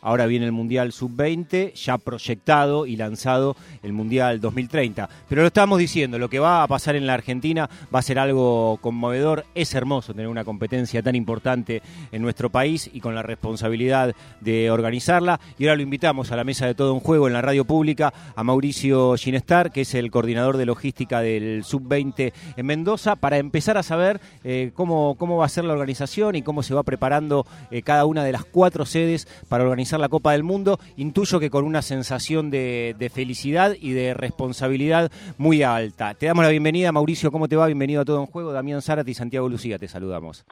ahora viene el Mundial Sub-20, ya proyectado y lanzado el Mundial 2030. Pero lo estamos diciendo, lo que va a pasar en la Argentina va a ser algo conmovedor. Es hermoso tener una competencia tan importante en nuestro país y con la responsabilidad de organizarla. Y ahora lo invitamos a la mesa de todo un juego en la radio pública a Mauricio Ginestar, que es el coordinador de logística del Sub-20 en Mendoza, para empezar a saber eh, cómo, cómo va a ser la organización y cómo se va preparando eh, cada una de las cuatro sedes para organizar la Copa del Mundo. Intuyo que con una sensación de, felicidad y de responsabilidad muy alta. Te damos la bienvenida, Mauricio, ¿cómo te va? Bienvenido a Todo en Juego. Damián Zárate y Santiago Lucía, te saludamos.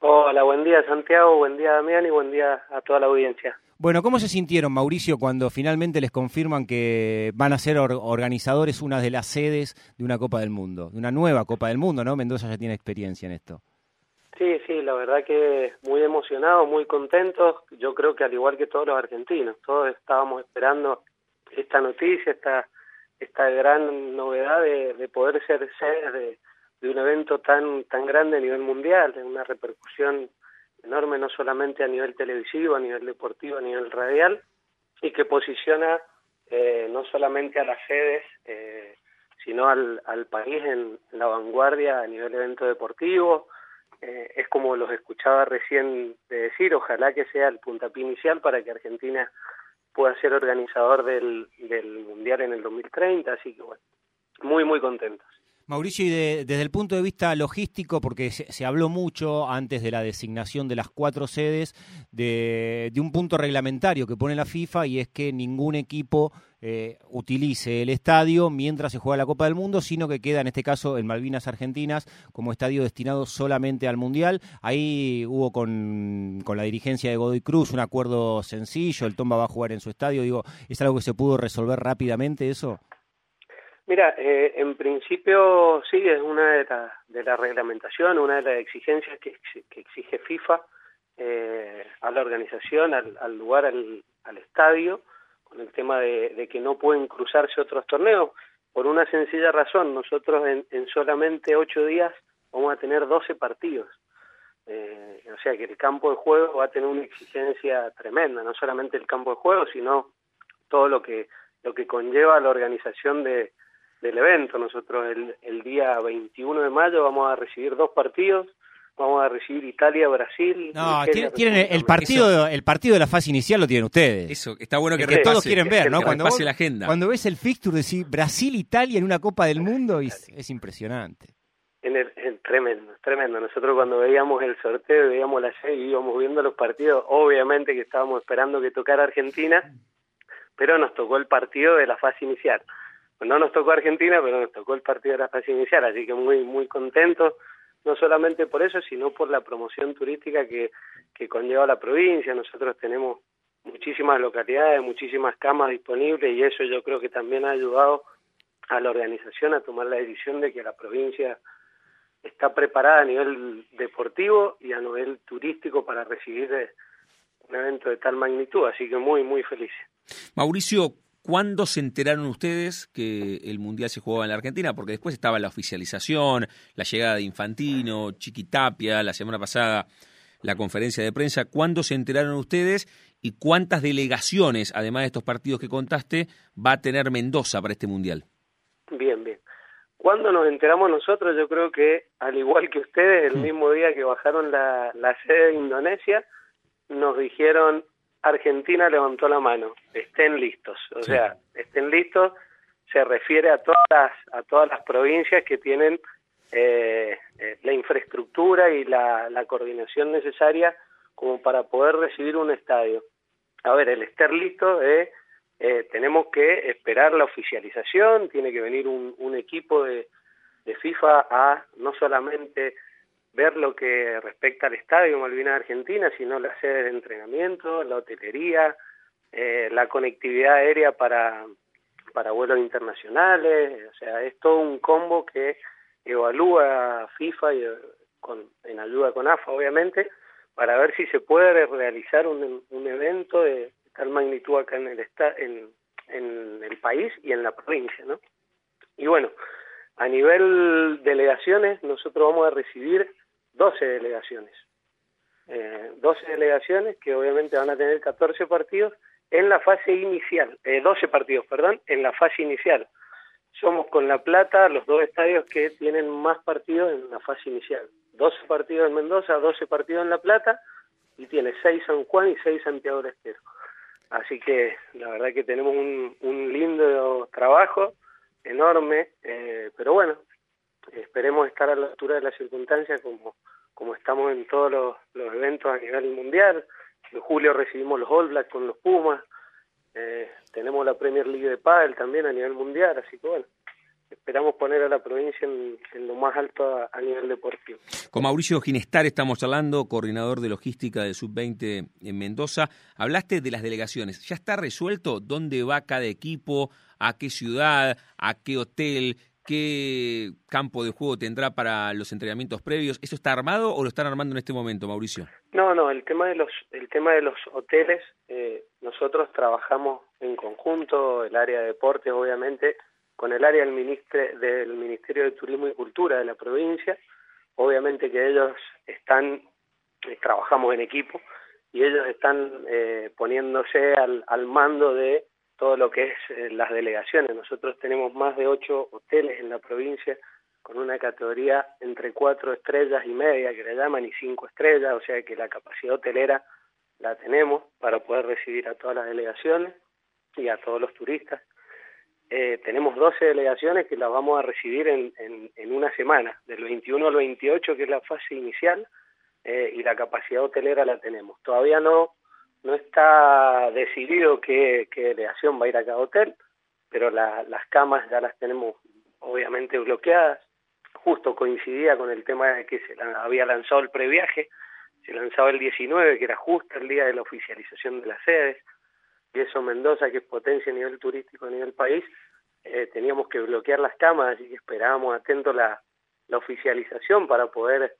Hola, buen día Santiago, buen día Damián y buen día a toda la audiencia. Bueno, ¿cómo se sintieron, Mauricio, cuando finalmente les confirman que van a ser organizadores una de las sedes de una Copa del Mundo, de una nueva Copa del Mundo, ¿no? Mendoza ya tiene experiencia en esto. Sí, sí, la verdad que muy emocionados, muy contentos. Yo creo que al igual que todos los argentinos, todos estábamos esperando esta noticia, esta esta gran novedad de, poder ser sede de, de, un evento tan tan grande a nivel mundial, de una repercusión enorme no solamente a nivel televisivo, a nivel deportivo, a nivel radial, y que posiciona eh, no solamente a las sedes, eh, sino al, al país en la vanguardia a nivel evento deportivo, eh, es como los escuchaba recién de decir, ojalá que sea el puntapié inicial para que Argentina pueda ser organizador del, del Mundial en el 2030, así que bueno, muy, muy contentos. Mauricio, y desde el punto de vista logístico, porque se, habló mucho antes de la designación de las cuatro sedes, de, un punto reglamentario que pone la FIFA y es que ningún equipo eh, utilice el estadio mientras se juega la Copa del Mundo, sino que queda en este caso en Malvinas Argentinas como estadio destinado solamente al Mundial. Ahí hubo con, con la dirigencia de Godoy Cruz un acuerdo sencillo, el Tomba va a jugar en su estadio, digo, ¿es algo que se pudo resolver rápidamente eso? Mira, eh, en principio sí, es una de las de la reglamentación, una de las exigencias que, que exige FIFA eh, a la organización, al, lugar, al, al, estadio, el tema de, que no pueden cruzarse otros torneos, por una sencilla razón, nosotros en, en solamente ocho días vamos a tener doce partidos. Eh, o sea que el campo de juego va a tener una exigencia tremenda, no solamente el campo de juego, sino todo lo que lo que conlleva la organización de, del evento. Nosotros el, el día 21 de mayo vamos a recibir dos partidos, vamos a recibir Italia, Brasil. No, tienen, el partido, el partido de la fase inicial lo tienen ustedes. Eso, está bueno que, todos quieren ver, ¿no? Cuando pase la agenda. Cuando ves el fixture decir Brasil, Italia en una Copa del Mundo es, es impresionante. En el, tremendo, tremendo. Nosotros cuando veíamos el sorteo, veíamos la serie y íbamos viendo los partidos, obviamente que estábamos esperando que tocara Argentina, pero nos tocó el partido de la fase inicial no nos tocó Argentina, pero nos tocó el partido de la fase inicial, así que muy muy contentos, no solamente por eso, sino por la promoción turística que, que conlleva la provincia. Nosotros tenemos muchísimas localidades, muchísimas camas disponibles y eso yo creo que también ha ayudado a la organización a tomar la decisión de que la provincia está preparada a nivel deportivo y a nivel turístico para recibir eh, un evento de tal magnitud, así que muy, muy feliz. Mauricio, ¿Cuándo se enteraron ustedes que el Mundial se jugaba en la Argentina? Porque después estaba la oficialización, la llegada de Infantino, Chiquitapia, la semana pasada la conferencia de prensa. ¿Cuándo se enteraron ustedes y cuántas delegaciones, además de estos partidos que contaste, va a tener Mendoza para este Mundial? Bien, bien. Cuando nos enteramos nosotros, yo creo que, al igual que ustedes, el mismo día que bajaron la, la sede de Indonesia, nos dijeron Argentina levantó la mano, estén listos, o sea, estén listos. Se refiere a todas las, a todas las provincias que tienen eh, eh, la infraestructura y la, la, coordinación necesaria como para poder recibir un estadio. A ver, el estar listo eh, tenemos que esperar la oficialización, tiene que venir un, un equipo de, de FIFA a no solamente ver lo que respecta al estadio Malvinas Argentina, sino la sede de entrenamiento, la hotelería, eh, la conectividad aérea para, para vuelos internacionales, o sea, es todo un combo que evalúa FIFA y, con, en ayuda con AFA, obviamente, para ver si se puede realizar un, un evento de tal magnitud acá en el, en el país y en la provincia, ¿no? Y bueno, a nivel delegaciones, nosotros vamos a recibir 12 delegaciones. eh, 12 delegaciones que obviamente van a tener 14 partidos en la fase inicial, eh, 12 partidos, perdón, en la fase inicial. Somos con La Plata los dos estadios que tienen más partidos en la fase inicial. 12 partidos en Mendoza, 12 partidos en La Plata y tiene 6 San Juan y 6 Santiago del Estero. Así que la verdad que tenemos un, un lindo trabajo, enorme, eh, pero bueno, esperemos estar a la altura de las circunstancias como, como estamos en todos los, eventos a nivel mundial. En julio recibimos los All Blacks con los Pumas, eh, tenemos la Premier League de Padel también a nivel mundial, así que bueno, esperamos poner a la provincia en, lo más alto a, nivel deportivo. Con Mauricio Ginestar estamos hablando, coordinador de logística del Sub-20 en Mendoza. Hablaste de las delegaciones. ¿Ya está resuelto dónde va cada equipo, a qué ciudad, a qué hotel, qué campo de juego tendrá para los entrenamientos previos? ¿Eso está armado o lo están armando en este momento, Mauricio? No, no, el tema de los, el tema de los hoteles, eh, nosotros trabajamos en conjunto, el área de deportes obviamente, con el área del, ministre, del Ministerio de Turismo y Cultura de la provincia. Obviamente que ellos están, eh, trabajamos en equipo, y ellos están eh, poniéndose al, al, mando de todo lo que es eh, las delegaciones. Nosotros tenemos más de ocho hoteles en la provincia con una categoría entre cuatro estrellas y media, que le llaman, y cinco estrellas, o sea que la capacidad hotelera la tenemos para poder recibir a todas las delegaciones y a todos los turistas. Eh, tenemos 12 delegaciones que las vamos a recibir en, en, en, una semana, del 21 al 28, que es la fase inicial, eh, y la capacidad hotelera la tenemos. Todavía no, no está decidido qué, qué va a ir a cada hotel, pero la, las camas ya las tenemos obviamente bloqueadas. Justo coincidía con el tema de que se la, había lanzado el previaje, se lanzaba el 19, que era justo el día de la oficialización de las sedes, y eso Mendoza, que es potencia a nivel turístico a nivel país, eh, teníamos que bloquear las camas, así que esperábamos atento la, la oficialización para poder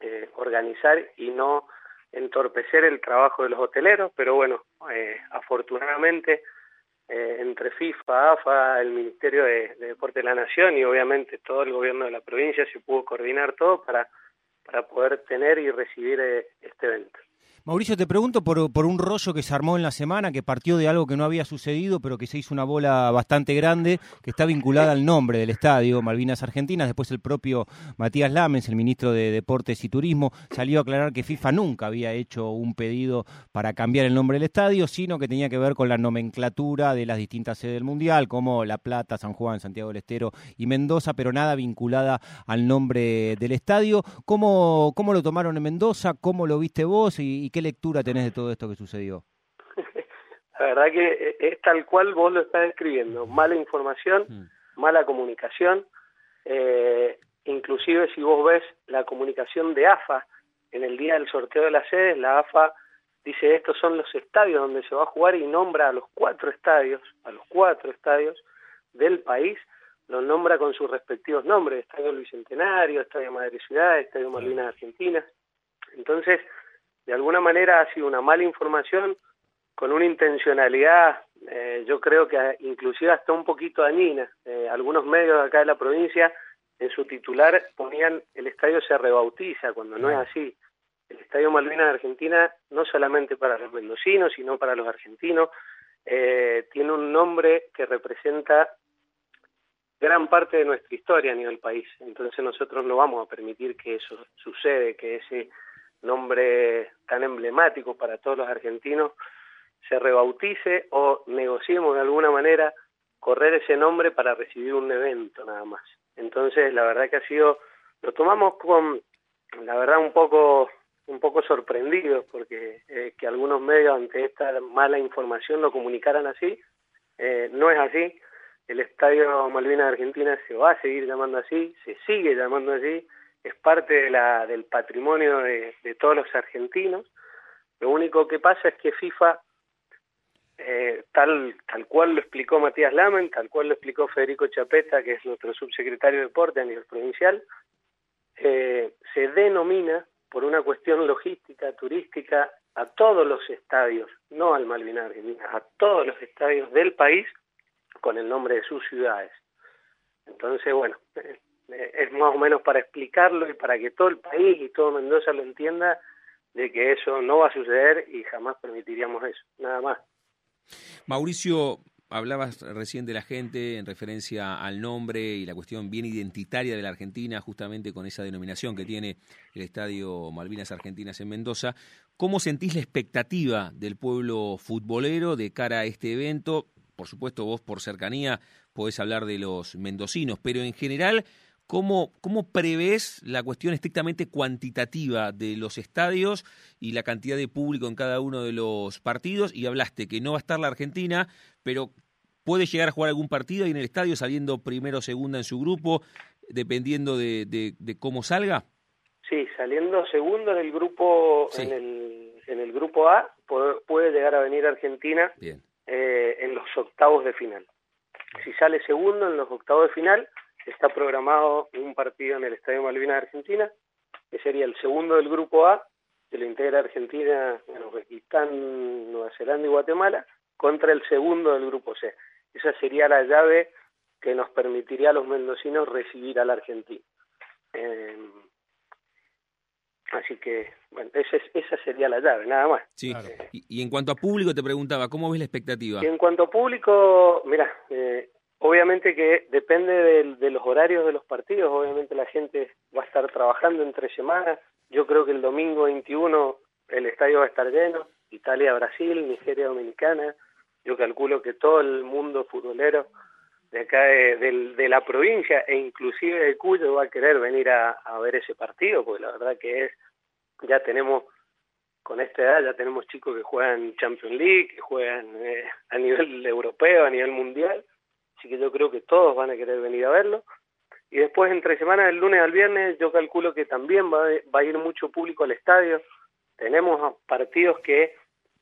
eh, organizar y no entorpecer el trabajo de los hoteleros, pero bueno, eh, afortunadamente eh, entre FIFA, AFA, el Ministerio de, de, Deporte de la Nación y obviamente todo el gobierno de la provincia se pudo coordinar todo para, para poder tener y recibir eh, este evento. Mauricio, te pregunto por, por, un rollo que se armó en la semana, que partió de algo que no había sucedido, pero que se hizo una bola bastante grande, que está vinculada al nombre del estadio, Malvinas Argentinas. Después el propio Matías Lamens, el ministro de Deportes y Turismo, salió a aclarar que FIFA nunca había hecho un pedido para cambiar el nombre del estadio, sino que tenía que ver con la nomenclatura de las distintas sedes del Mundial, como La Plata, San Juan, Santiago del Estero y Mendoza, pero nada vinculada al nombre del estadio. ¿Cómo, cómo lo tomaron en Mendoza? ¿Cómo lo viste vos? ¿Y, y qué lectura tenés de todo esto que sucedió? La verdad que es tal cual vos lo estás describiendo, mala información, mm. mala comunicación, eh, inclusive si vos ves la comunicación de AFA en el día del sorteo de las sedes, la AFA dice estos son los estadios donde se va a jugar y nombra a los cuatro estadios, a los cuatro estadios del país, los nombra con sus respectivos nombres, Estadio Bicentenario, Estadio Madre Ciudad, Estadio Malvinas Argentinas. Entonces, de alguna manera ha sido una mala información con una intencionalidad, eh, yo creo que inclusive hasta un poquito dañina. Eh, algunos medios de acá de la provincia en su titular ponían el estadio se rebautiza, cuando no es así. El Estadio Malvinas de Argentina, no solamente para los mendocinos, sino para los argentinos, eh, tiene un nombre que representa gran parte de nuestra historia a nivel país. Entonces nosotros no vamos a permitir que eso sucede, que ese nombre tan emblemático para todos los argentinos, se rebautice o negociemos de alguna manera correr ese nombre para recibir un evento nada más. Entonces, la verdad que ha sido, lo tomamos con, la verdad, un poco un poco sorprendidos porque eh, que algunos medios ante esta mala información lo comunicaran así, eh, no es así. El Estadio Malvinas Argentina se va a seguir llamando así, se sigue llamando así, es parte de la, del patrimonio de, de, todos los argentinos. Lo único que pasa es que FIFA, eh, tal, tal cual lo explicó Matías Lamen, tal cual lo explicó Federico Chapeta, que es nuestro subsecretario de Deporte a nivel provincial, eh, se denomina por una cuestión logística, turística, a todos los estadios, no al Malvinas a todos los estadios del país con el nombre de sus ciudades. Entonces, bueno, es más o menos para explicarlo y para que todo el país y todo Mendoza lo entienda, de que eso no va a suceder y jamás permitiríamos eso, nada más. Mauricio, hablabas recién de la gente en referencia al nombre y la cuestión bien identitaria de la Argentina, justamente con esa denominación que tiene el Estadio Malvinas Argentinas en Mendoza. ¿Cómo sentís la expectativa del pueblo futbolero de cara a este evento? Por supuesto, vos por cercanía podés hablar de los mendocinos, pero en general, ¿Cómo, ¿Cómo prevés la cuestión estrictamente cuantitativa de los estadios y la cantidad de público en cada uno de los partidos? Y hablaste que no va a estar la Argentina, pero puede llegar a jugar algún partido y en el estadio saliendo primero o segunda en su grupo, dependiendo de, de, cómo salga. Sí, saliendo segundo en el grupo en, el, en el grupo A puede, llegar a venir Argentina eh, en los octavos de final. Si sale segundo en los octavos de final está programado un partido en el Estadio Malvinas Argentina, que sería el segundo del grupo A, que lo integra Argentina, Uzbekistán, Nueva Zelanda y Guatemala, contra el segundo del grupo C. Esa sería la llave que nos permitiría a los mendocinos recibir a la Argentina. Eh, así que, bueno, esa, esa sería la llave, nada más. Sí. y, en cuanto a público, te preguntaba, ¿cómo ves la expectativa? en cuanto a público, mira, eh, Obviamente que depende de, los horarios de los partidos, obviamente la gente va a estar trabajando entre semanas. Yo creo que el domingo 21 el estadio va a estar lleno, Italia-Brasil, Nigeria-Dominicana. Yo calculo que todo el mundo futbolero de acá de, la provincia e inclusive de Cuyo va a querer venir a, ver ese partido, porque la verdad que es, ya tenemos, con esta edad ya tenemos chicos que juegan Champions League, que juegan eh, a nivel europeo, a nivel mundial, así que yo creo que todos van a querer venir a verlo. Y después, entre semanas, del lunes al viernes, yo calculo que también va, a ir mucho público al estadio. Tenemos partidos que,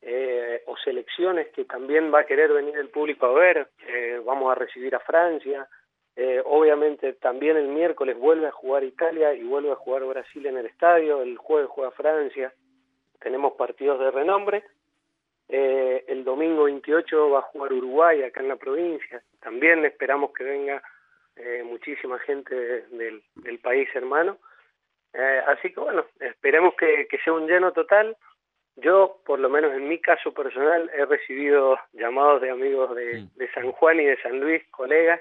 eh, o selecciones que también va a querer venir el público a ver. Eh, vamos a recibir a Francia. Eh, obviamente también el miércoles vuelve a jugar Italia y vuelve a jugar Brasil en el estadio. El jueves juega Francia. Tenemos partidos de renombre eh, el domingo 28 va a jugar Uruguay acá en la provincia. También esperamos que venga eh, muchísima gente del, del, país hermano. Eh, así que bueno, esperemos que, sea un lleno total. Yo, por lo menos en mi caso personal, he recibido llamados de amigos de, de San Juan y de San Luis, colegas,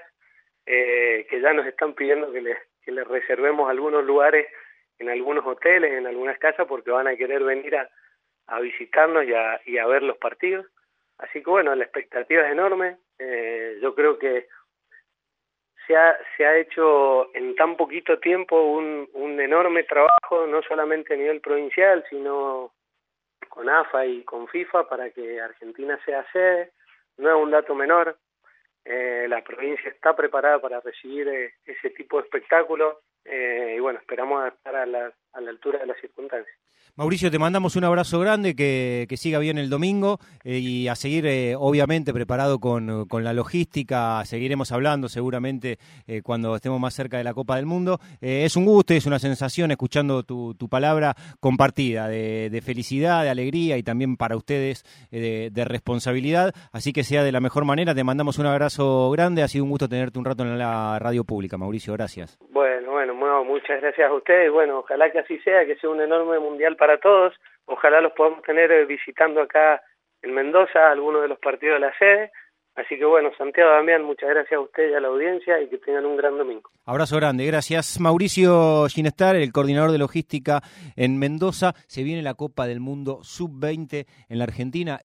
que ya nos están pidiendo que les, que les reservemos algunos lugares en algunos hoteles, en algunas casas, porque van a querer venir a, a visitarnos y a, y a ver los partidos. Así que bueno, la expectativa es enorme. Eh, yo creo que se ha, se ha hecho en tan poquito tiempo un, un enorme trabajo, no solamente a nivel provincial, sino con AFA y con FIFA para que Argentina sea sede. No es un dato menor. Eh, la provincia está preparada para recibir eh, ese tipo de espectáculo eh, y bueno, esperamos estar a la, a la altura de las circunstancias. Mauricio, te mandamos un abrazo grande, que, que siga bien el domingo eh, y a seguir, eh, obviamente, preparado con, con, la logística. Seguiremos hablando seguramente eh, cuando estemos más cerca de la Copa del Mundo. es un gusto, es una sensación escuchando tu, tu palabra compartida de, de, felicidad, de alegría y también para ustedes de, de, responsabilidad. Así que sea de la mejor manera. Te mandamos un abrazo grande. Ha sido un gusto tenerte un rato en la radio pública, Mauricio. Gracias. Bueno, muchas gracias a ustedes. Bueno, ojalá que así sea, que sea un enorme mundial para todos. Ojalá los podamos tener eh, visitando acá en Mendoza algunos de los partidos de la sede. Así que bueno, Santiago Damián, muchas gracias a ustedes y a la audiencia y que tengan un gran domingo. Abrazo grande, gracias. Mauricio Ginestar, el coordinador de logística en Mendoza. Se viene la Copa del Mundo Sub-20 en la Argentina.